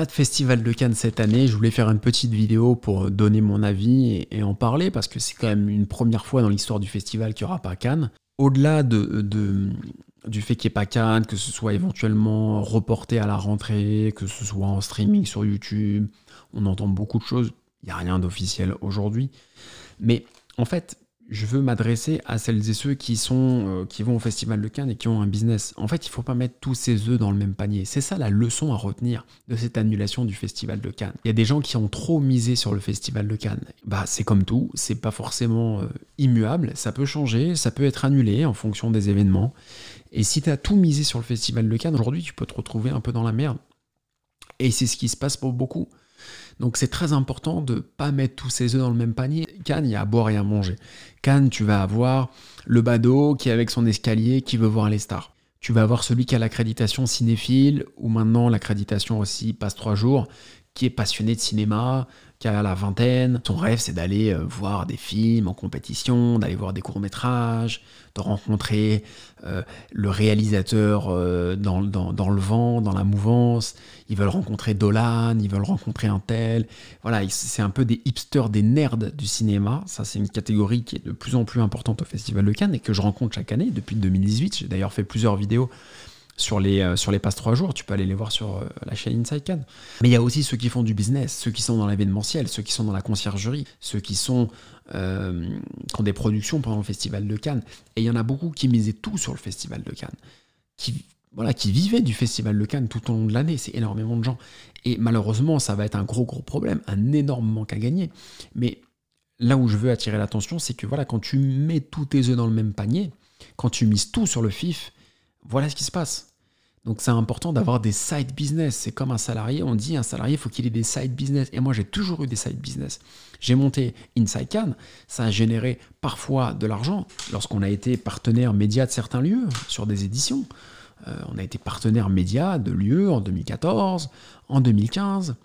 pas de festival de Cannes cette année. Je voulais faire une petite vidéo pour donner mon avis et, en parler parce que c'est quand même une première fois dans l'histoire du festival qu'il n'y aura pas Cannes. Au-delà de, du fait qu'il n'y ait pas Cannes, que ce soit éventuellement reporté à la rentrée, que ce soit en streaming sur YouTube, on entend beaucoup de choses. Il n'y a rien d'officiel aujourd'hui. Mais en fait, je veux m'adresser à celles et ceux euh, qui vont au Festival de Cannes et qui ont un business. En fait, il ne faut pas mettre tous ses œufs dans le même panier. C'est ça la leçon à retenir de cette annulation du Festival de Cannes. Il y a des gens qui ont trop misé sur le Festival de Cannes. Bah, c'est comme tout, c'est pas forcément euh, immuable, ça peut changer, ça peut être annulé en fonction des événements. Et si tu as tout misé sur le Festival de Cannes, aujourd'hui, tu peux te retrouver un peu dans la merde. Et c'est ce qui se passe pour beaucoup. Donc c'est très important de ne pas mettre tous ses œufs dans le même panier. Cannes, il y a à boire et à manger. Cannes, tu vas avoir le badaud qui est avec son escalier qui veut voir les stars. Tu vas avoir celui qui a l'accréditation cinéphile, ou maintenant l'accréditation aussi passe trois jours, qui est passionné de cinéma, qui a la vingtaine. Son rêve, c'est d'aller euh, voir des films en compétition, d'aller voir des courts-métrages, de rencontrer euh, le réalisateur euh, dans, dans, le vent, dans la mouvance. Ils veulent rencontrer Dolan, ils veulent rencontrer un tel. Voilà, c'est un peu des hipsters, des nerds du cinéma. Ça, c'est une catégorie qui est de plus en plus importante au Festival de Cannes et que je rencontre chaque année depuis 2018. J'ai d'ailleurs fait plusieurs vidéos sur les, euh, sur les passes 3 jours, tu peux aller les voir sur euh, la chaîne Inside Cannes. Mais il y a aussi ceux qui font du business, ceux qui sont dans l'événementiel, ceux qui sont dans la conciergerie, ceux qui sont euh, ont des productions pendant le festival de Cannes. Et il y en a beaucoup qui misaient tout sur le festival de Cannes, qui voilà, qui vivaient du festival de Cannes tout au long de l'année. C'est énormément de gens. Et malheureusement, ça va être un gros gros problème, un énorme manque à gagner. Mais là où je veux attirer l'attention, c'est que voilà, quand tu mets tous tes œufs dans le même panier, quand tu mises tout sur le FIF, voilà ce qui se passe. Donc c'est important d'avoir des side business. C'est comme un salarié, on dit un salarié, il faut qu'il ait des side business. Et moi j'ai toujours eu des side business. J'ai monté Inside Can, ça a généré parfois de l'argent lorsqu'on a été partenaire média de certains lieux sur des éditions. Euh, on a été partenaire média de lieux en 2014, en 2015.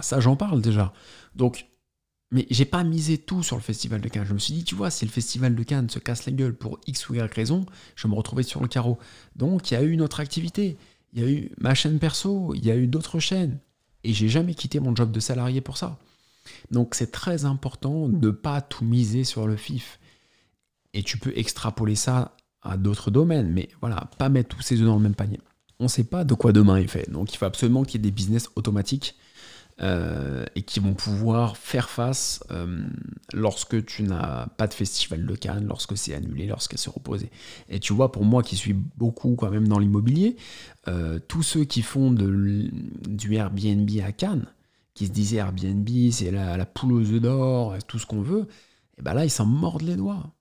Ça j'en parle déjà. Donc mais j'ai pas misé tout sur le festival de Cannes. Je me suis dit, tu vois, si le festival de Cannes se casse la gueule pour X ou Y raison, je me retrouvais sur le carreau. Donc il y a eu une autre activité. Il y a eu ma chaîne perso, il y a eu d'autres chaînes. Et j'ai jamais quitté mon job de salarié pour ça. Donc c'est très important de pas tout miser sur le FIF. Et tu peux extrapoler ça à d'autres domaines, mais voilà, pas mettre tous ses œufs dans le même panier. On ne sait pas de quoi demain est fait. Donc il faut absolument qu'il y ait des business automatiques euh, et qui vont pouvoir faire face euh, lorsque tu n'as pas de festival de Cannes, lorsque c'est annulé, lorsque c'est reposé. Et tu vois, pour moi qui suis beaucoup quand même dans l'immobilier, euh, tous ceux qui font de, du Airbnb à Cannes, qui se disaient Airbnb, c'est la, la poule aux œufs d'or, tout ce qu'on veut, et ben là, ils s'en mordent les doigts.